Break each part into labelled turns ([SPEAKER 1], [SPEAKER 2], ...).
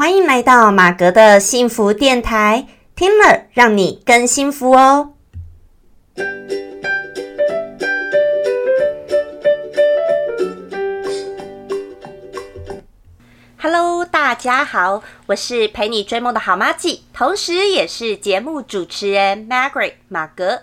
[SPEAKER 1] 欢迎来到马格的幸福电台，听了让你更幸福哦。Hello，大家好，我是陪你追梦的好妈咪，同时也是节目主持人 Margaret 马格。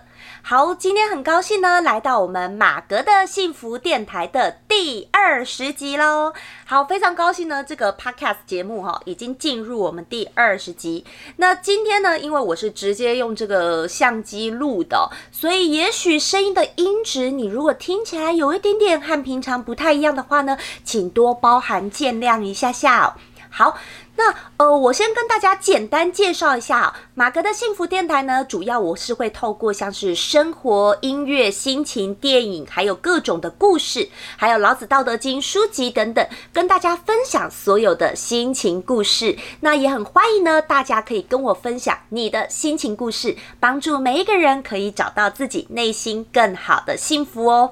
[SPEAKER 1] 好，今天很高兴呢，来到我们马格的幸福电台的第二十集喽。好，非常高兴呢，这个 podcast 节目哈，已经进入我们第二十集。那今天呢，因为我是直接用这个相机录的，所以也许声音的音质，你如果听起来有一点点和平常不太一样的话呢，请多包涵见谅一下下。好。那呃，我先跟大家简单介绍一下马格的幸福电台呢。主要我是会透过像是生活、音乐、心情、电影，还有各种的故事，还有老子《道德经》书籍等等，跟大家分享所有的心情故事。那也很欢迎呢，大家可以跟我分享你的心情故事，帮助每一个人可以找到自己内心更好的幸福哦。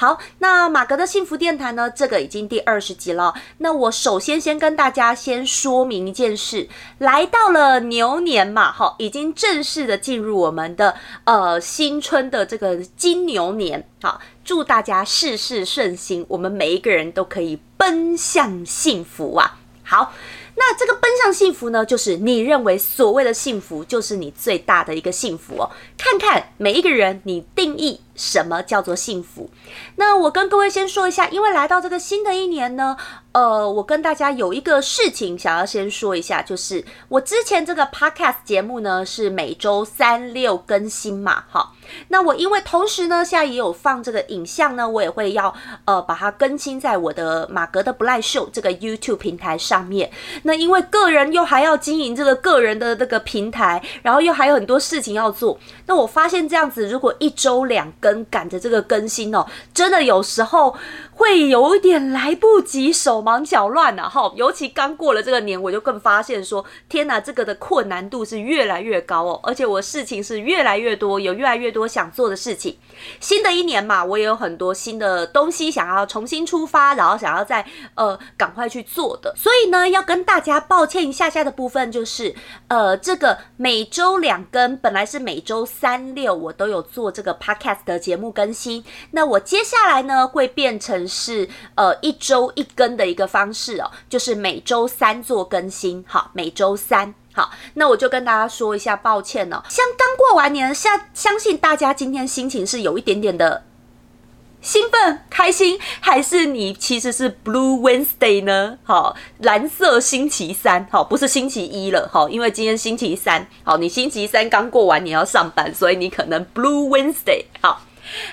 [SPEAKER 1] 好，那马格的幸福电台呢？这个已经第二十集了。那我首先先跟大家先说明一件事，来到了牛年嘛，哈，已经正式的进入我们的呃新春的这个金牛年。好，祝大家事事顺心，我们每一个人都可以奔向幸福啊！好。那这个奔向幸福呢，就是你认为所谓的幸福，就是你最大的一个幸福哦。看看每一个人，你定义什么叫做幸福？那我跟各位先说一下，因为来到这个新的一年呢，呃，我跟大家有一个事情想要先说一下，就是我之前这个 podcast 节目呢是每周三六更新嘛，哈。那我因为同时呢，现在也有放这个影像呢，我也会要呃把它更新在我的马格的不赖秀这个 YouTube 平台上面。那因为个人又还要经营这个个人的这个平台，然后又还有很多事情要做。那我发现这样子，如果一周两更赶着这个更新哦，真的有时候会有一点来不及，手忙脚乱呐。哈，尤其刚过了这个年，我就更发现说，天呐，这个的困难度是越来越高哦，而且我事情是越来越多，有越来越多想做的事情。新的一年嘛，我也有很多新的东西想要重新出发，然后想要再呃赶快去做的。所以呢，要跟大家抱歉一下下的部分就是，呃，这个每周两更，本来是每周三六我都有做这个 podcast 的节目更新，那我接下来呢会变成是呃一周一更的一个方式哦，就是每周三做更新，好，每周三。好，那我就跟大家说一下抱歉了。像刚过完年，相相信大家今天心情是有一点点的兴奋、开心，还是你其实是 Blue Wednesday 呢？好，蓝色星期三，好，不是星期一了，好，因为今天星期三，好，你星期三刚过完，你要上班，所以你可能 Blue Wednesday。好，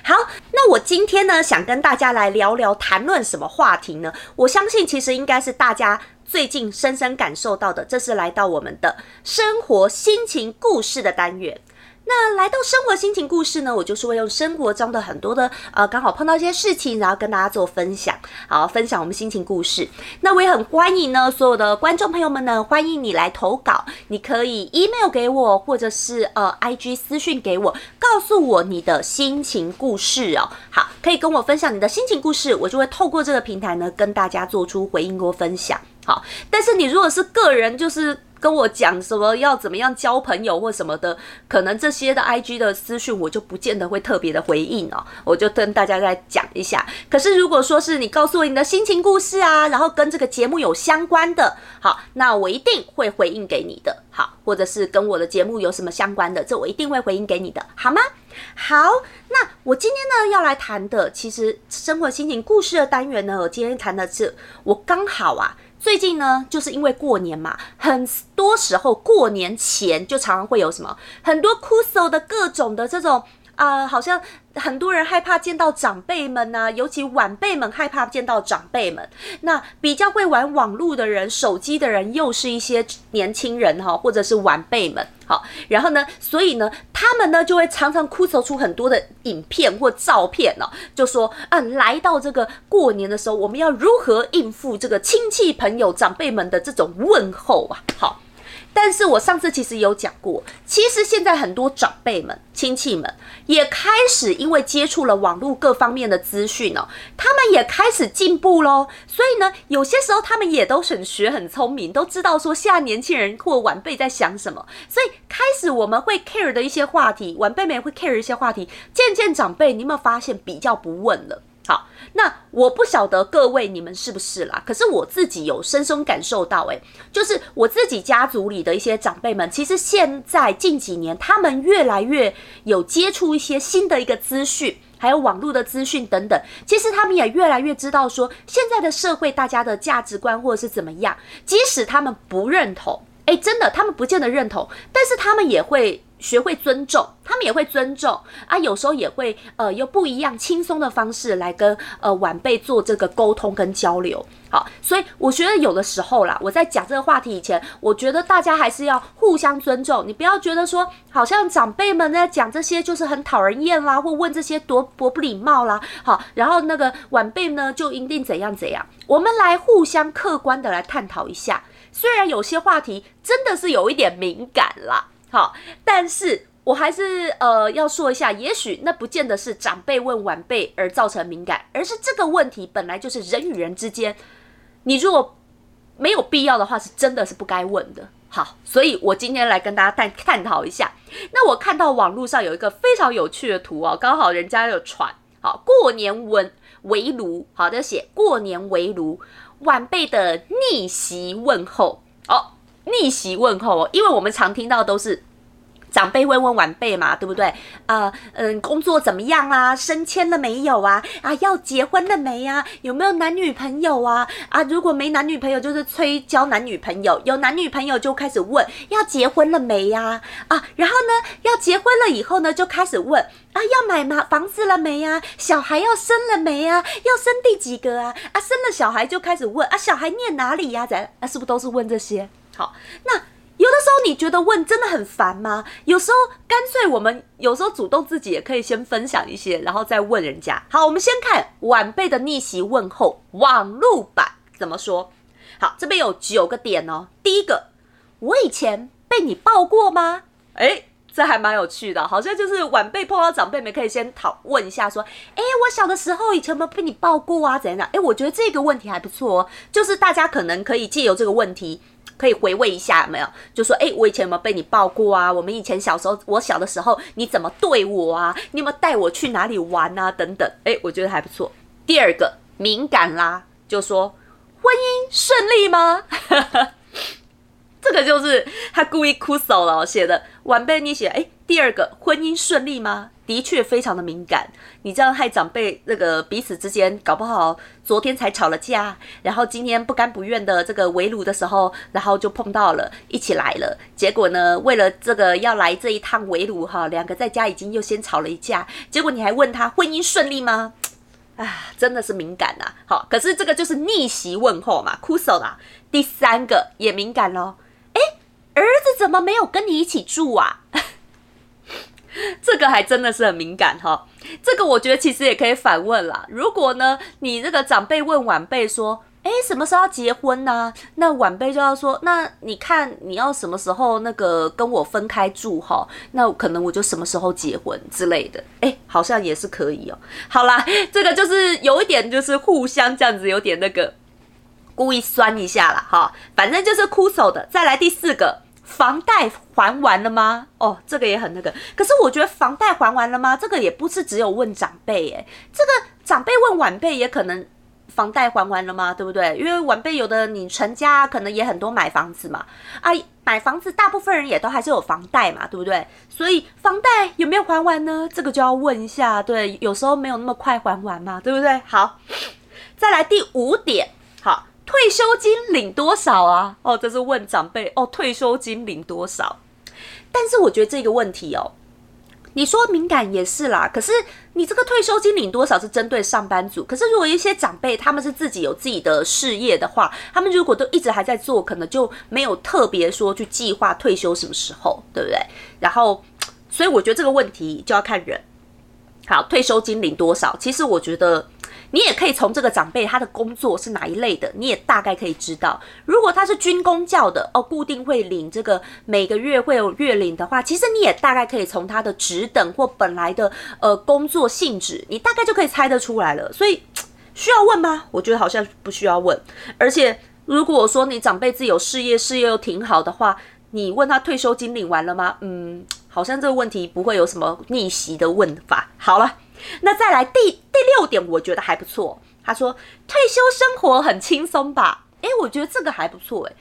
[SPEAKER 1] 好，那我今天呢，想跟大家来聊聊，谈论什么话题呢？我相信其实应该是大家。最近深深感受到的，这是来到我们的生活心情故事的单元。那来到生活心情故事呢，我就是会用生活中的很多的呃，刚好碰到一些事情，然后跟大家做分享，好分享我们心情故事。那我也很欢迎呢，所有的观众朋友们呢，欢迎你来投稿，你可以 email 给我，或者是呃 IG 私讯给我，告诉我你的心情故事哦。好，可以跟我分享你的心情故事，我就会透过这个平台呢，跟大家做出回应或分享。好，但是你如果是个人，就是跟我讲什么要怎么样交朋友或什么的，可能这些的 I G 的私讯我就不见得会特别的回应哦，我就跟大家再讲一下。可是如果说是你告诉我你的心情故事啊，然后跟这个节目有相关的，好，那我一定会回应给你的。好，或者是跟我的节目有什么相关的，这我一定会回应给你的，好吗？好，那我今天呢要来谈的，其实生活心情故事的单元呢，我今天谈的是我刚好啊。最近呢，就是因为过年嘛，很多时候过年前就常常会有什么很多酷搜的各种的这种啊，好像。很多人害怕见到长辈们呢，尤其晚辈们害怕见到长辈们。那比较会玩网络的人、手机的人，又是一些年轻人哈，或者是晚辈们。好，然后呢，所以呢，他们呢就会常常哭诉出很多的影片或照片哦，就说啊，来到这个过年的时候，我们要如何应付这个亲戚朋友、长辈们的这种问候啊？好。但是我上次其实有讲过，其实现在很多长辈们、亲戚们也开始因为接触了网络各方面的资讯哦，他们也开始进步喽。所以呢，有些时候他们也都很学、很聪明，都知道说现在年轻人或晚辈在想什么。所以开始我们会 care 的一些话题，晚辈们也会 care 一些话题，渐渐长辈，你有没有发现比较不问了？好，那我不晓得各位你们是不是啦，可是我自己有深深感受到，诶，就是我自己家族里的一些长辈们，其实现在近几年他们越来越有接触一些新的一个资讯，还有网络的资讯等等，其实他们也越来越知道说现在的社会大家的价值观或者是怎么样，即使他们不认同，诶，真的他们不见得认同，但是他们也会。学会尊重，他们也会尊重啊，有时候也会呃用不一样轻松的方式来跟呃晚辈做这个沟通跟交流。好，所以我觉得有的时候啦，我在讲这个话题以前，我觉得大家还是要互相尊重。你不要觉得说好像长辈们在讲这些就是很讨人厌啦，或问这些多多不礼貌啦。好，然后那个晚辈呢就一定怎样怎样。我们来互相客观的来探讨一下，虽然有些话题真的是有一点敏感啦。好，但是我还是呃要说一下，也许那不见得是长辈问晚辈而造成敏感，而是这个问题本来就是人与人之间，你如果没有必要的话，是真的是不该问的。好，所以我今天来跟大家探探讨一下。那我看到网络上有一个非常有趣的图哦，刚好人家有传，好过年文围炉，好的写过年围炉晚辈的逆袭问候哦。逆袭问候哦，因为我们常听到都是长辈会问晚辈嘛，对不对？呃，嗯，工作怎么样啊？升迁了没有啊？啊，要结婚了没呀？有没有男女朋友啊？啊，如果没男女朋友，就是催交男女朋友；有男女朋友，就开始问要结婚了没呀？啊，然后呢，要结婚了以后呢，就开始问啊，要买嘛房子了没呀？小孩要生了没呀？要生第几个啊？啊，生了小孩就开始问啊，小孩念哪里呀？咱啊，是不是都是问这些？好，那有的时候你觉得问真的很烦吗？有时候干脆我们有时候主动自己也可以先分享一些，然后再问人家。好，我们先看晚辈的逆袭问候网路版怎么说。好，这边有九个点哦。第一个，我以前被你抱过吗？哎，这还蛮有趣的，好像就是晚辈碰到长辈们可以先讨问一下，说，哎，我小的时候以前有没有被你抱过啊？怎样？哎，我觉得这个问题还不错哦，就是大家可能可以借由这个问题。可以回味一下，有没有？就说，哎，我以前有没有被你抱过啊？我们以前小时候，我小的时候，你怎么对我啊？你有没有带我去哪里玩啊？等等，哎，我觉得还不错。第二个敏感啦，就说婚姻顺利吗？这个就是他故意哭手了写的。晚辈你写，哎，第二个婚姻顺利吗？的确非常的敏感，你这样害长辈那个彼此之间搞不好昨天才吵了架，然后今天不甘不愿的这个围炉的时候，然后就碰到了，一起来了。结果呢，为了这个要来这一趟围炉哈，两个在家已经又先吵了一架。结果你还问他婚姻顺利吗？啊，真的是敏感呐。好，可是这个就是逆袭问候嘛，哭手啦。第三个也敏感喽，怎么没有跟你一起住啊？这个还真的是很敏感哈，这个我觉得其实也可以反问啦。如果呢，你这个长辈问晚辈说：“哎，什么时候要结婚呢？”那晚辈就要说：“那你看你要什么时候那个跟我分开住哈？那可能我就什么时候结婚之类的。”哎，好像也是可以哦。好啦，这个就是有一点就是互相这样子有点那个故意酸一下啦。哈。反正就是哭手的。再来第四个。房贷还完了吗？哦，这个也很那个。可是我觉得房贷还完了吗？这个也不是只有问长辈，耶，这个长辈问晚辈也可能房贷还完了吗？对不对？因为晚辈有的你成家可能也很多买房子嘛，啊，买房子大部分人也都还是有房贷嘛，对不对？所以房贷有没有还完呢？这个就要问一下。对，有时候没有那么快还完嘛，对不对？好，再来第五点，好。退休金领多少啊？哦，这是问长辈哦。退休金领多少？但是我觉得这个问题哦，你说敏感也是啦。可是你这个退休金领多少是针对上班族。可是如果一些长辈他们是自己有自己的事业的话，他们如果都一直还在做，可能就没有特别说去计划退休什么时候，对不对？然后，所以我觉得这个问题就要看人。好，退休金领多少？其实我觉得。你也可以从这个长辈他的工作是哪一类的，你也大概可以知道。如果他是军工教的哦，固定会领这个每个月会有月领的话，其实你也大概可以从他的职等或本来的呃工作性质，你大概就可以猜得出来了。所以 需要问吗？我觉得好像不需要问。而且如果说你长辈自己有事业，事业又挺好的话，你问他退休金领完了吗？嗯，好像这个问题不会有什么逆袭的问法。好了。那再来第第六点，我觉得还不错。他说退休生活很轻松吧？诶，我觉得这个还不错。诶，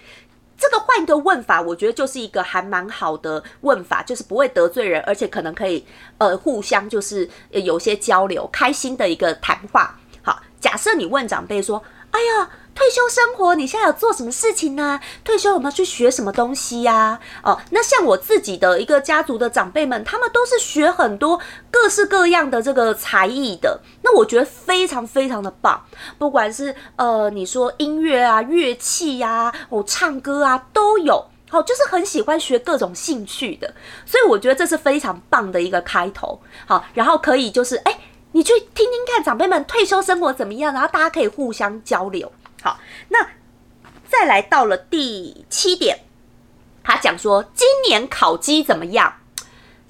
[SPEAKER 1] 这个换一个问法，我觉得就是一个还蛮好的问法，就是不会得罪人，而且可能可以呃互相就是有些交流，开心的一个谈话。好，假设你问长辈说：“哎呀。”退休生活，你现在有做什么事情呢？退休有没有去学什么东西呀？哦，那像我自己的一个家族的长辈们，他们都是学很多各式各样的这个才艺的。那我觉得非常非常的棒，不管是呃你说音乐啊、乐器呀、哦唱歌啊都有，好，就是很喜欢学各种兴趣的。所以我觉得这是非常棒的一个开头。好，然后可以就是哎，你去听听看长辈们退休生活怎么样，然后大家可以互相交流。好，那再来到了第七点，他讲说今年考绩怎么样？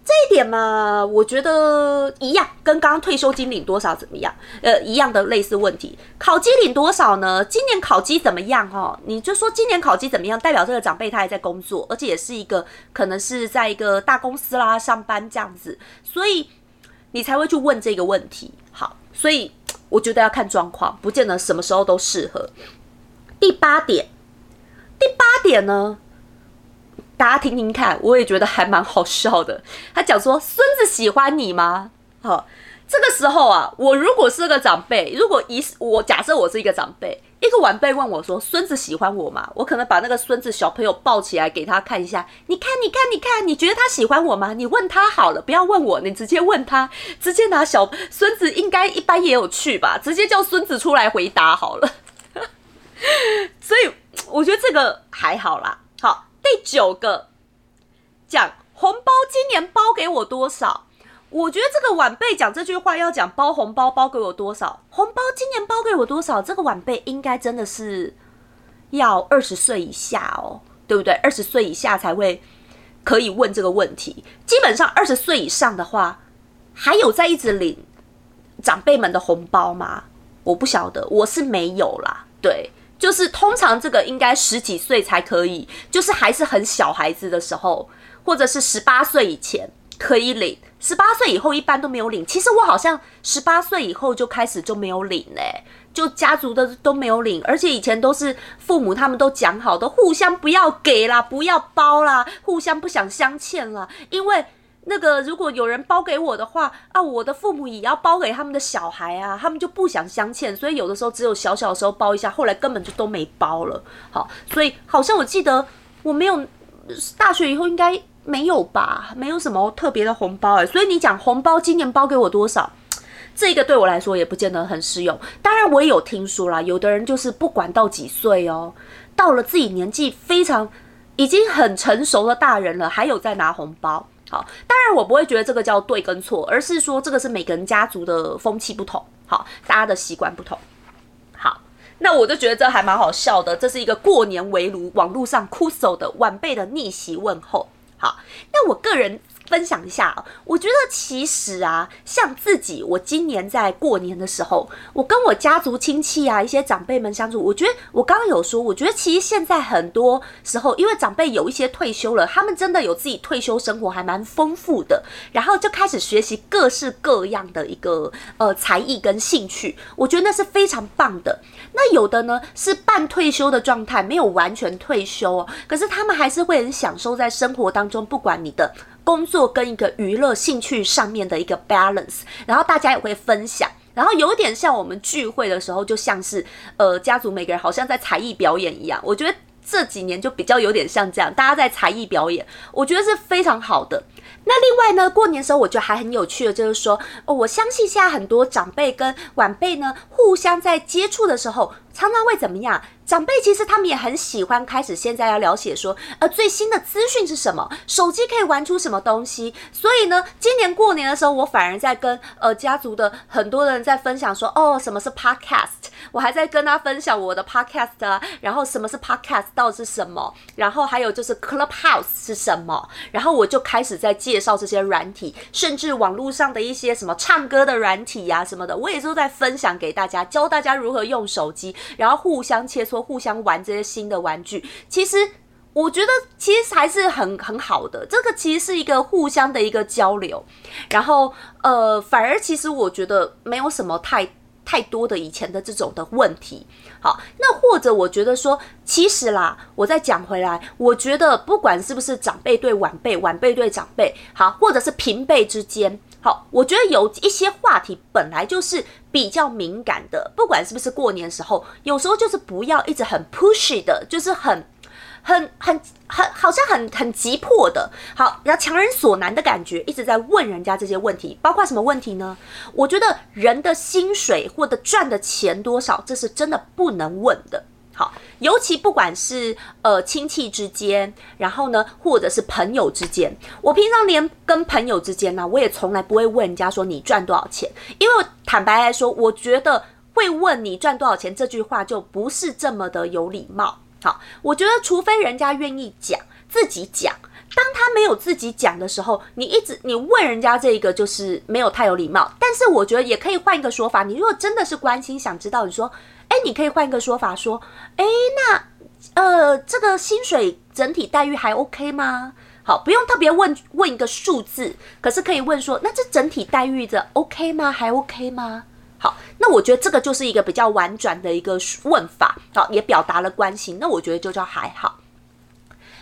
[SPEAKER 1] 这一点嘛，我觉得一样，跟刚刚退休金领多少怎么样？呃，一样的类似问题。考绩领多少呢？今年考绩怎么样？哈，你就说今年考绩怎么样，代表这个长辈他还在工作，而且也是一个可能是在一个大公司啦上班这样子，所以你才会去问这个问题。好，所以。我觉得要看状况，不见得什么时候都适合。第八点，第八点呢，大家听听看，我也觉得还蛮好笑的。他讲说：“孙子喜欢你吗？”好，这个时候啊，我如果是个长辈，如果一我假设我是一个长辈。一个晚辈问我说：“孙子喜欢我吗？”我可能把那个孙子小朋友抱起来给他看一下。你看，你看，你看，你觉得他喜欢我吗？你问他好了，不要问我，你直接问他，直接拿小孙子应该一般也有趣吧？直接叫孙子出来回答好了。所以我觉得这个还好啦。好，第九个讲红包，今年包给我多少？我觉得这个晚辈讲这句话要讲包红包包给我多少？红包今年包给我多少？这个晚辈应该真的是要二十岁以下哦，对不对？二十岁以下才会可以问这个问题。基本上二十岁以上的话，还有在一直领长辈们的红包吗？我不晓得，我是没有啦。对，就是通常这个应该十几岁才可以，就是还是很小孩子的时候，或者是十八岁以前可以领。十八岁以后一般都没有领，其实我好像十八岁以后就开始就没有领嘞，就家族的都没有领，而且以前都是父母他们都讲好的，互相不要给啦，不要包啦，互相不想相欠了，因为那个如果有人包给我的话啊，我的父母也要包给他们的小孩啊，他们就不想相欠，所以有的时候只有小小的时候包一下，后来根本就都没包了。好，所以好像我记得我没有大学以后应该。没有吧，没有什么特别的红包哎，所以你讲红包今年包给我多少，这个对我来说也不见得很适用。当然我也有听说啦，有的人就是不管到几岁哦，到了自己年纪非常已经很成熟的大人了，还有在拿红包。好，当然我不会觉得这个叫对跟错，而是说这个是每个人家族的风气不同，好，大家的习惯不同。好，那我就觉得这还蛮好笑的，这是一个过年围炉网络上哭手的晚辈的逆袭问候。好，那我个人分享一下，我觉得其实啊，像自己，我今年在过年的时候，我跟我家族亲戚啊，一些长辈们相处，我觉得我刚刚有说，我觉得其实现在很多时候，因为长辈有一些退休了，他们真的有自己退休生活，还蛮丰富的，然后就开始学习各式各样的一个呃才艺跟兴趣，我觉得那是非常棒的。那有的呢是半退休的状态，没有完全退休哦，可是他们还是会很享受在生活当中，不管你的工作跟一个娱乐兴趣上面的一个 balance，然后大家也会分享，然后有点像我们聚会的时候，就像是呃家族每个人好像在才艺表演一样，我觉得这几年就比较有点像这样，大家在才艺表演，我觉得是非常好的。那另外呢，过年时候我觉得还很有趣的，就是说，哦，我相信现在很多长辈跟晚辈呢，互相在接触的时候，常常会怎么样？长辈其实他们也很喜欢开始现在要了解说，呃，最新的资讯是什么？手机可以玩出什么东西？所以呢，今年过年的时候，我反而在跟呃家族的很多人在分享说，哦，什么是 podcast？我还在跟他分享我的 podcast 啊，然后什么是 podcast 到底是什么？然后还有就是 clubhouse 是什么？然后我就开始在介绍这些软体，甚至网络上的一些什么唱歌的软体呀什么的，我也都在分享给大家，教大家如何用手机，然后互相切磋。互相玩这些新的玩具，其实我觉得其实还是很很好的。这个其实是一个互相的一个交流，然后呃，反而其实我觉得没有什么太太多的以前的这种的问题。好，那或者我觉得说，其实啦，我再讲回来，我觉得不管是不是长辈对晚辈，晚辈对长辈，好，或者是平辈之间。好，我觉得有一些话题本来就是比较敏感的，不管是不是过年时候，有时候就是不要一直很 pushy 的，就是很、很、很、很，好像很、很急迫的，好，要强人所难的感觉，一直在问人家这些问题，包括什么问题呢？我觉得人的薪水或者赚的钱多少，这是真的不能问的。好，尤其不管是呃亲戚之间，然后呢，或者是朋友之间，我平常连跟朋友之间呢，我也从来不会问人家说你赚多少钱，因为坦白来说，我觉得会问你赚多少钱这句话就不是这么的有礼貌。好，我觉得除非人家愿意讲，自己讲，当他没有自己讲的时候，你一直你问人家这个就是没有太有礼貌。但是我觉得也可以换一个说法，你如果真的是关心，想知道，你说。哎，你可以换一个说法说，哎，那呃，这个薪水整体待遇还 OK 吗？好，不用特别问问一个数字，可是可以问说，那这整体待遇的 OK 吗？还 OK 吗？好，那我觉得这个就是一个比较婉转的一个问法，好，也表达了关心，那我觉得就叫还好。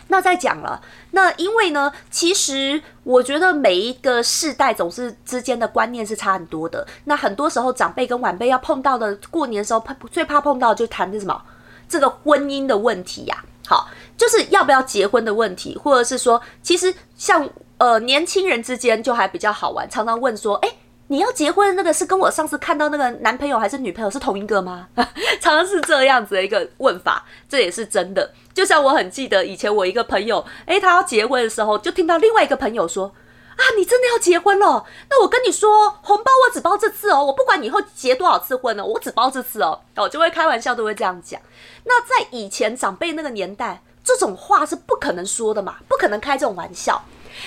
[SPEAKER 1] 那再讲了，那因为呢，其实我觉得每一个世代总是之间的观念是差很多的。那很多时候长辈跟晚辈要碰到的，过年的时候怕最怕碰到就谈的什么这个婚姻的问题呀。好，就是要不要结婚的问题，或者是说，其实像呃年轻人之间就还比较好玩，常常问说，哎。你要结婚的那个是跟我上次看到那个男朋友还是女朋友是同一个吗？常常是这样子的一个问法，这也是真的。就像我很记得以前我一个朋友，诶，他要结婚的时候，就听到另外一个朋友说：“啊，你真的要结婚了？那我跟你说，红包我只包这次哦，我不管以后结多少次婚呢，我只包这次哦。”哦，就会开玩笑都会这样讲。那在以前长辈那个年代，这种话是不可能说的嘛，不可能开这种玩笑。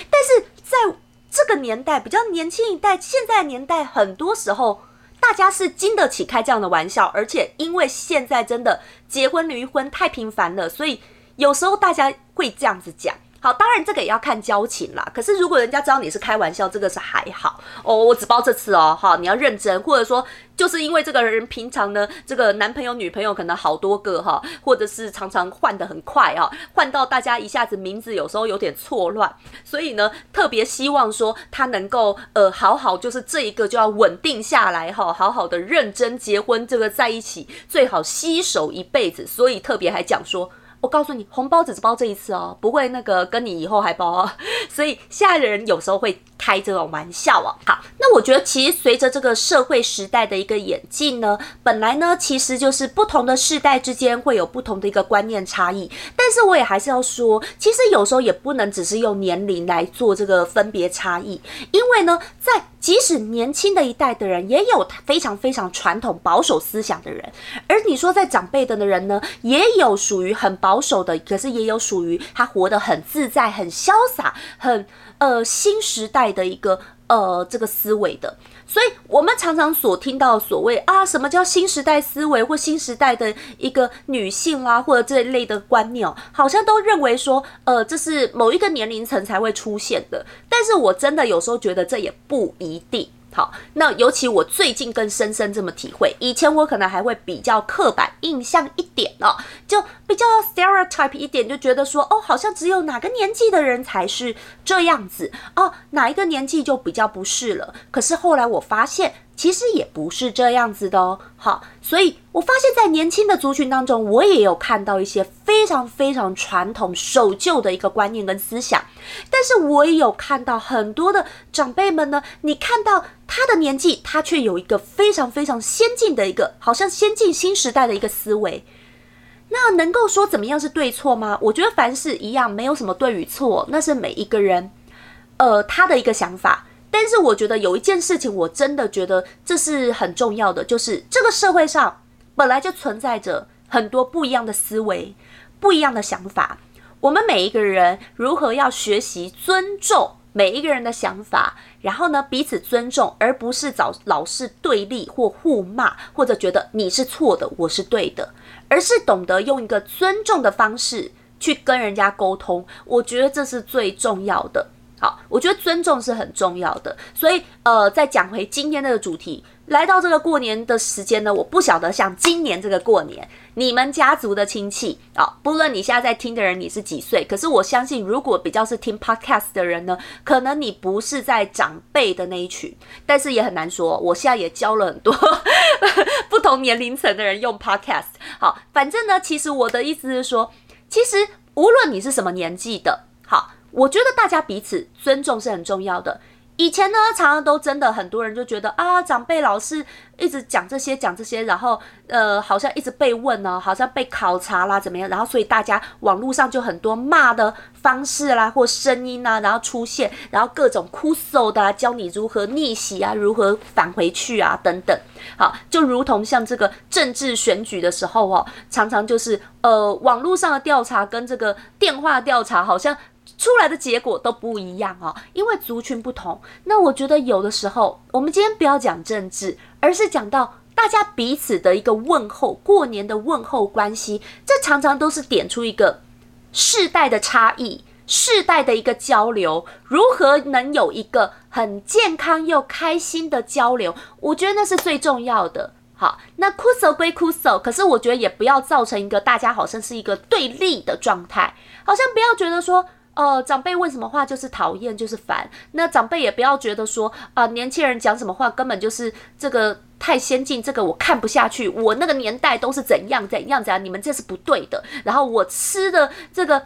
[SPEAKER 1] 但是在这个年代比较年轻一代，现在年代很多时候大家是经得起开这样的玩笑，而且因为现在真的结婚离婚太频繁了，所以有时候大家会这样子讲。好，当然这个也要看交情啦。可是如果人家知道你是开玩笑，这个是还好哦。我只包这次哦，哈，你要认真，或者说就是因为这个人平常呢，这个男朋友女朋友可能好多个哈，或者是常常换的很快啊，换到大家一下子名字有时候有点错乱，所以呢，特别希望说他能够呃好好就是这一个就要稳定下来哈，好好的认真结婚，这个在一起最好携手一辈子，所以特别还讲说。我告诉你，红包只是包这一次哦，不会那个跟你以后还包哦。所以现在的人有时候会开这种玩笑啊。好，那我觉得其实随着这个社会时代的一个演进呢，本来呢其实就是不同的世代之间会有不同的一个观念差异。但是我也还是要说，其实有时候也不能只是用年龄来做这个分别差异，因为呢，在即使年轻的一代的人，也有非常非常传统保守思想的人，而你说在长辈的的人呢，也有属于很保守的，可是也有属于他活得很自在、很潇洒、很呃新时代的一个呃这个思维的。所以，我们常常所听到所谓啊，什么叫新时代思维或新时代的一个女性啦，或者这一类的观念，好像都认为说，呃，这是某一个年龄层才会出现的。但是我真的有时候觉得这也不一定。好，那尤其我最近更深深这么体会，以前我可能还会比较刻板印象一点哦，就比较 stereotype 一点，就觉得说，哦，好像只有哪个年纪的人才是这样子哦，哪一个年纪就比较不是了。可是后来我发现。其实也不是这样子的哦。好，所以我发现，在年轻的族群当中，我也有看到一些非常非常传统守旧的一个观念跟思想，但是我也有看到很多的长辈们呢。你看到他的年纪，他却有一个非常非常先进的一个，好像先进新时代的一个思维。那能够说怎么样是对错吗？我觉得凡事一样，没有什么对与错，那是每一个人，呃，他的一个想法。但是我觉得有一件事情，我真的觉得这是很重要的，就是这个社会上本来就存在着很多不一样的思维、不一样的想法。我们每一个人如何要学习尊重每一个人的想法，然后呢彼此尊重，而不是找老是对立或互骂，或者觉得你是错的，我是对的。而是懂得用一个尊重的方式去跟人家沟通，我觉得这是最重要的。好，我觉得尊重是很重要的。所以，呃，再讲回今天的主题。来到这个过年的时间呢，我不晓得像今年这个过年，你们家族的亲戚啊，不论你现在在听的人你是几岁，可是我相信，如果比较是听 podcast 的人呢，可能你不是在长辈的那一群，但是也很难说。我现在也教了很多 不同年龄层的人用 podcast。好，反正呢，其实我的意思是说，其实无论你是什么年纪的，好，我觉得大家彼此尊重是很重要的。以前呢，常常都真的很多人就觉得啊，长辈老是一直讲这些讲这些，然后呃，好像一直被问呢，好像被考察啦，怎么样？然后所以大家网络上就很多骂的方式啦，或声音啊，然后出现，然后各种哭诉的，教你如何逆袭啊，如何返回去啊，等等。好，就如同像这个政治选举的时候哦，常常就是呃，网络上的调查跟这个电话调查好像。出来的结果都不一样哦，因为族群不同。那我觉得有的时候，我们今天不要讲政治，而是讲到大家彼此的一个问候，过年的问候关系，这常常都是点出一个世代的差异，世代的一个交流，如何能有一个很健康又开心的交流？我觉得那是最重要的。好，那哭诉归哭诉，可是我觉得也不要造成一个大家好像是一个对立的状态，好像不要觉得说。呃，长辈问什么话就是讨厌，就是烦。那长辈也不要觉得说啊，年轻人讲什么话根本就是这个太先进，这个我看不下去。我那个年代都是怎样怎样怎样，你们这是不对的。然后我吃的这个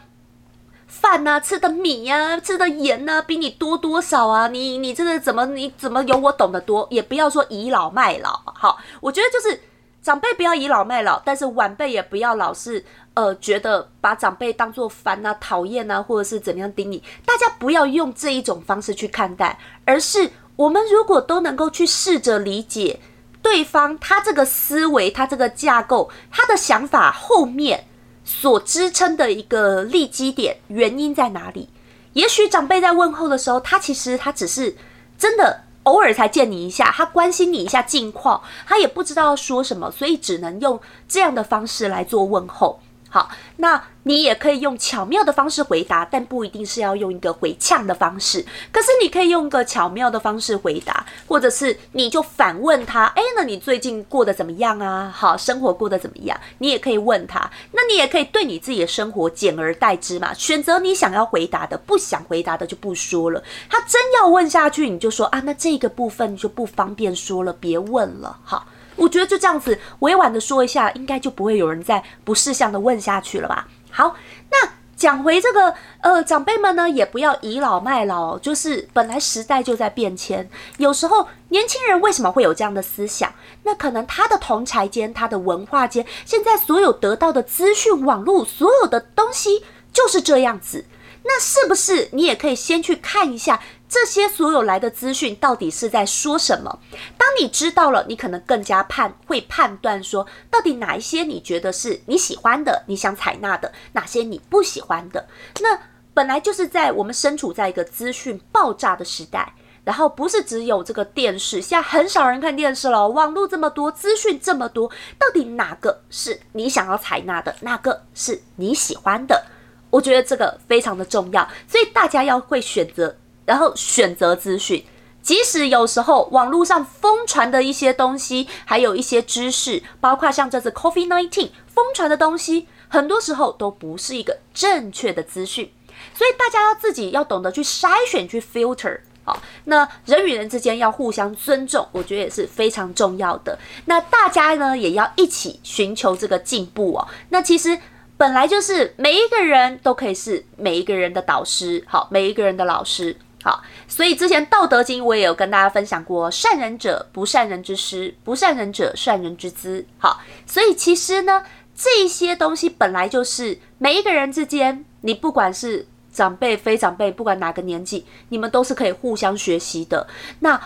[SPEAKER 1] 饭呐，吃的米呀，吃的盐呐，比你多多少啊？你你这个怎么你怎么有我懂得多？也不要说倚老卖老。好，我觉得就是长辈不要倚老卖老，但是晚辈也不要老是。呃，觉得把长辈当做烦啊、讨厌啊，或者是怎样盯你，大家不要用这一种方式去看待，而是我们如果都能够去试着理解对方他这个思维、他这个架构、他的想法后面所支撑的一个立基点原因在哪里？也许长辈在问候的时候，他其实他只是真的偶尔才见你一下，他关心你一下近况，他也不知道说什么，所以只能用这样的方式来做问候。好，那你也可以用巧妙的方式回答，但不一定是要用一个回呛的方式。可是你可以用个巧妙的方式回答，或者是你就反问他：哎，那你最近过得怎么样啊？好，生活过得怎么样？你也可以问他。那你也可以对你自己的生活简而代之嘛，选择你想要回答的，不想回答的就不说了。他真要问下去，你就说啊，那这个部分就不方便说了，别问了。好。我觉得就这样子委婉的说一下，应该就不会有人再不识相的问下去了吧？好，那讲回这个，呃，长辈们呢也不要倚老卖老，就是本来时代就在变迁，有时候年轻人为什么会有这样的思想？那可能他的同才间、他的文化间，现在所有得到的资讯、网络所有的东西就是这样子。那是不是你也可以先去看一下？这些所有来的资讯到底是在说什么？当你知道了，你可能更加判会判断说，到底哪一些你觉得是你喜欢的，你想采纳的，哪些你不喜欢的。那本来就是在我们身处在一个资讯爆炸的时代，然后不是只有这个电视，现在很少人看电视了，网络这么多，资讯这么多，到底哪个是你想要采纳的，哪个是你喜欢的？我觉得这个非常的重要，所以大家要会选择。然后选择资讯，即使有时候网络上疯传的一些东西，还有一些知识，包括像这次 Coffee Nineteen 疯传的东西，很多时候都不是一个正确的资讯，所以大家要自己要懂得去筛选，去 filter。好，那人与人之间要互相尊重，我觉得也是非常重要的。那大家呢也要一起寻求这个进步哦。那其实本来就是每一个人都可以是每一个人的导师，好，每一个人的老师。好，所以之前《道德经》我也有跟大家分享过，善人者不善人之师，不善人者善人之资。好，所以其实呢，这些东西本来就是每一个人之间，你不管是长辈、非长辈，不管哪个年纪，你们都是可以互相学习的。那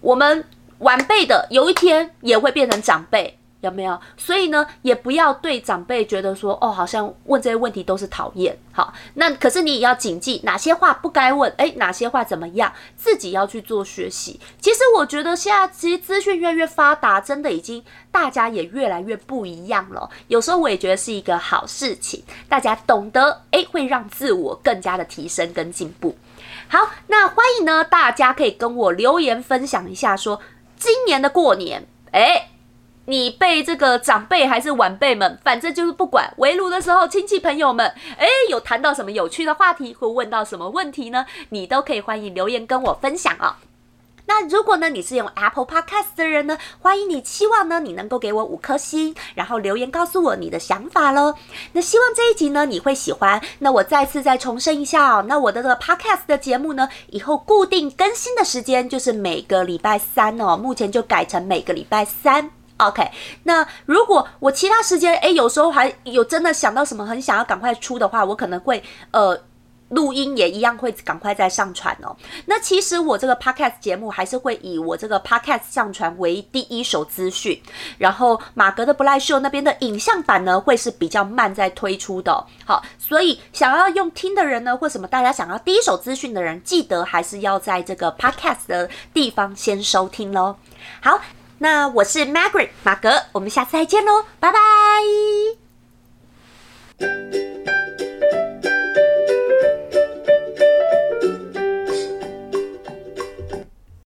[SPEAKER 1] 我们晚辈的，有一天也会变成长辈。有没有？所以呢，也不要对长辈觉得说，哦，好像问这些问题都是讨厌。好，那可是你也要谨记哪些话不该问，诶，哪些话怎么样，自己要去做学习。其实我觉得现在其实资讯越来越发达，真的已经大家也越来越不一样了。有时候我也觉得是一个好事情，大家懂得，诶，会让自我更加的提升跟进步。好，那欢迎呢，大家可以跟我留言分享一下，说今年的过年，诶。你被这个长辈还是晚辈们，反正就是不管围炉的时候，亲戚朋友们，哎，有谈到什么有趣的话题，会问到什么问题呢？你都可以欢迎留言跟我分享哦。那如果呢，你是用 Apple Podcast 的人呢，欢迎你，希望呢你能够给我五颗星，然后留言告诉我你的想法喽。那希望这一集呢你会喜欢。那我再次再重申一下哦，那我的这个 Podcast 的节目呢，以后固定更新的时间就是每个礼拜三哦，目前就改成每个礼拜三。OK，那如果我其他时间，哎，有时候还有真的想到什么很想要赶快出的话，我可能会呃录音也一样会赶快再上传哦。那其实我这个 Podcast 节目还是会以我这个 Podcast 上传为第一手资讯，然后马格的不赖秀那边的影像版呢会是比较慢在推出的。好，所以想要用听的人呢，或什么大家想要第一手资讯的人，记得还是要在这个 Podcast 的地方先收听喽。好。那我是 Margaret 马格，我们下次再见喽，拜拜。